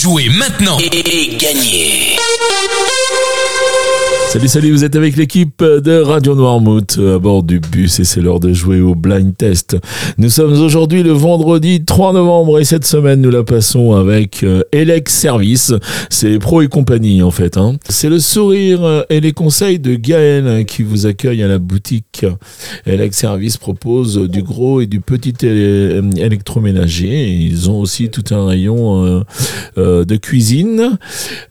Jouez maintenant. Et gagnez Salut, salut, vous êtes avec l'équipe de Radio Noirmouth à bord du bus et c'est l'heure de jouer au blind test. Nous sommes aujourd'hui le vendredi 3 novembre et cette semaine nous la passons avec euh, Elex Service. C'est Pro et compagnie en fait. Hein. C'est le sourire et les conseils de Gaël qui vous accueille à la boutique. Elex Service propose du gros et du petit électroménager. Ils ont aussi tout un rayon euh, euh, de cuisine.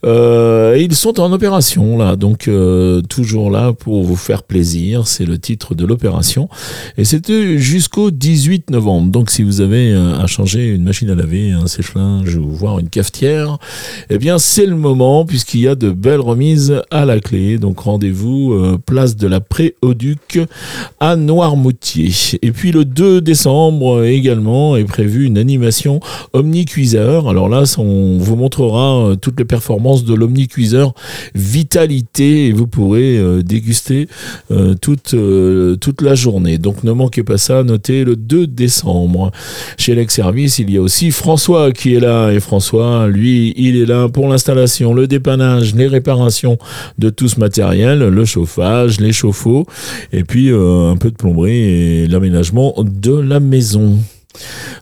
ils sont en opération là, donc euh, toujours là pour vous faire plaisir. C'est le titre de l'opération. Et c'était jusqu'au 18 novembre. Donc si vous avez euh, à changer une machine à laver, un sèche-linge ou voir une cafetière, eh bien c'est le moment puisqu'il y a de belles remises à la clé. Donc rendez-vous euh, place de la Pré-Auduc à Noirmoutier. Et puis le 2 décembre également est prévue une animation Omnicuiseur. Alors là, on vous montrera toutes les performances de l'Omnicuiseur Vitalité vous pourrez euh, déguster euh, toute, euh, toute la journée. Donc ne manquez pas ça, notez le 2 décembre. Chez Lex Service, il y a aussi François qui est là. Et François, lui, il est là pour l'installation, le dépannage, les réparations de tout ce matériel, le chauffage, les chauffe-eau, et puis un peu de plomberie et l'aménagement de la maison.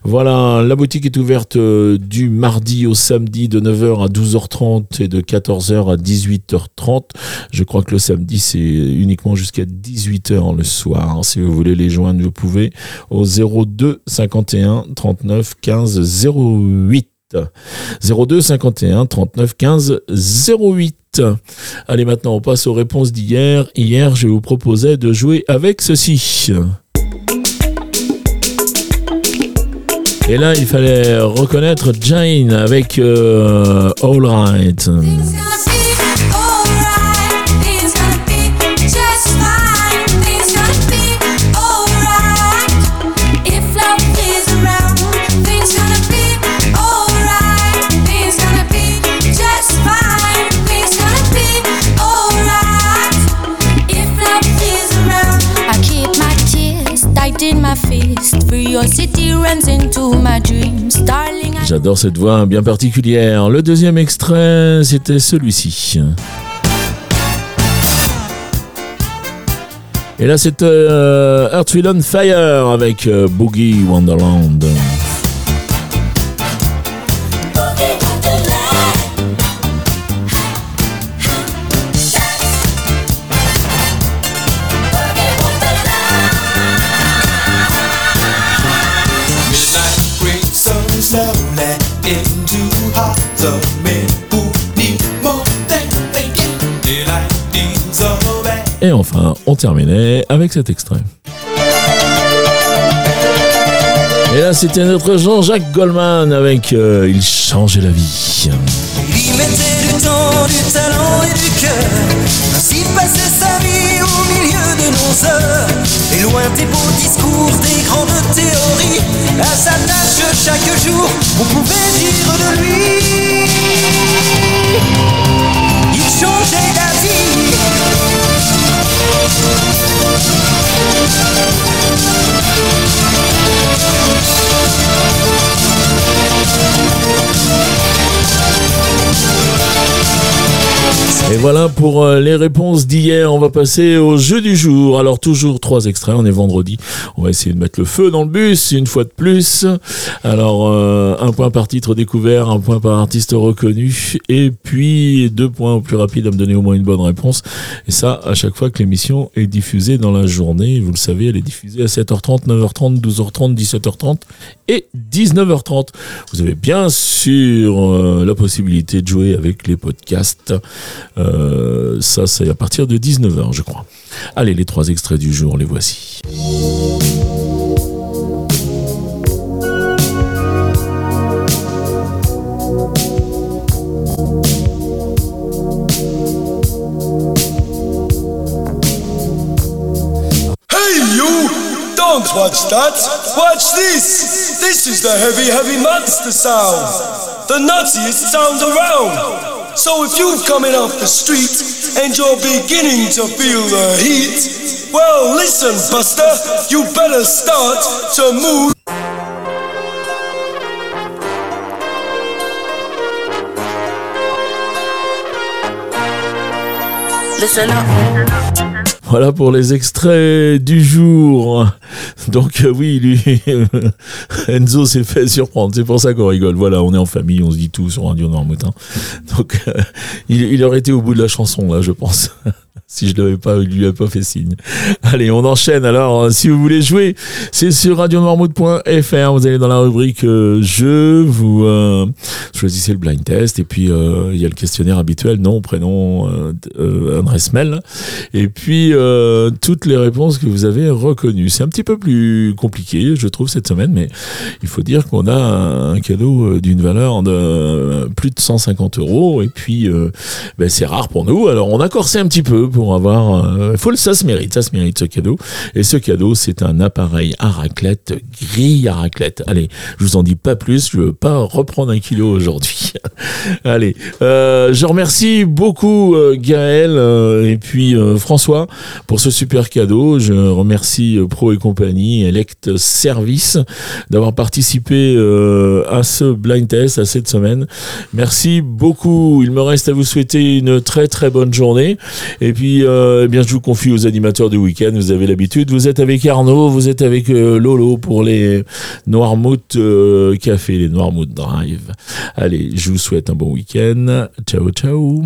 Voilà, la boutique est ouverte euh, du mardi au samedi de 9h à 12h30 et de 14h à 18h30. Je crois que le samedi c'est uniquement jusqu'à 18h le soir. Si vous voulez les joindre, vous pouvez au 02 51 39 15 08. 02 51 39 15 08. Allez maintenant on passe aux réponses d'hier. Hier je vous proposais de jouer avec ceci. Et là, il fallait reconnaître Jane avec euh, All Right. J'adore cette voix bien particulière. Le deuxième extrait, c'était celui-ci. Et là, c'est euh, Wind Fire avec euh, Boogie Wonderland. Et enfin, on terminait avec cet extrait. Et là, c'était notre Jean-Jacques Goldman avec euh, Il changeait la vie. Il mettait du temps, du talent et du cœur. Ainsi passait sa vie au milieu de nos heures. Et loin des beaux discours, des grandes théories. À sa tâche chaque jour, on pouvait dire de lui. Et voilà pour euh, les réponses d'hier. On va passer au jeu du jour. Alors toujours trois extraits. On est vendredi. On va essayer de mettre le feu dans le bus une fois de plus. Alors euh, un point par titre découvert, un point par artiste reconnu, et puis deux points au plus rapide à me donner au moins une bonne réponse. Et ça à chaque fois que l'émission est diffusée dans la journée. Vous le savez, elle est diffusée à 7h30, 9h30, 12h30, 17h30 et 19h30. Vous avez bien sûr euh, la possibilité de jouer avec les podcasts. Euh, ça, c'est à partir de 19h, je crois. Allez, les trois extraits du jour, les voici. Don't watch that! Watch this! This is the heavy, heavy monster sound! The nuttiest sound around! So if you've coming off the street and you're beginning to feel the heat, well, listen, Buster, you better start to move. Voilà pour les extraits du jour. Donc euh, oui, lui, Enzo s'est fait surprendre. C'est pour ça qu'on rigole. Voilà, on est en famille, on se dit tout sur Radio Noirmoutin. Donc euh, il, il aurait été au bout de la chanson là, je pense. si je l'avais pas, il lui a pas fait signe. Allez, on enchaîne. Alors, si vous voulez jouer, c'est sur radionoirmouth.fr. Vous allez dans la rubrique euh, jeu, vous euh, choisissez le blind test et puis euh, il y a le questionnaire habituel, nom, prénom, euh, adresse mail, et puis toutes les réponses que vous avez reconnues. C'est un petit peu plus compliqué, je trouve, cette semaine, mais il faut dire qu'on a un cadeau d'une valeur de plus de 150 euros et puis ben, c'est rare pour nous. Alors on a corsé un petit peu pour avoir. euh, faut ça se mérite, ça se mérite ce cadeau. Et ce cadeau, c'est un appareil à raclette, grille à raclette. Allez, je vous en dis pas plus. Je veux pas reprendre un kilo aujourd'hui. Allez, euh, je remercie beaucoup euh, Gaël euh, et puis François pour ce super cadeau. Je remercie Pro et compagnie, Elect Service, d'avoir participé à ce blind test, à cette semaine. Merci beaucoup. Il me reste à vous souhaiter une très très bonne journée. Puis, euh, eh bien, je vous confie aux animateurs du week-end. Vous avez l'habitude. Vous êtes avec Arnaud, vous êtes avec euh, Lolo pour les Noirmouth euh, Café, les Noirmouth Drive. Allez, je vous souhaite un bon week-end. Ciao, ciao.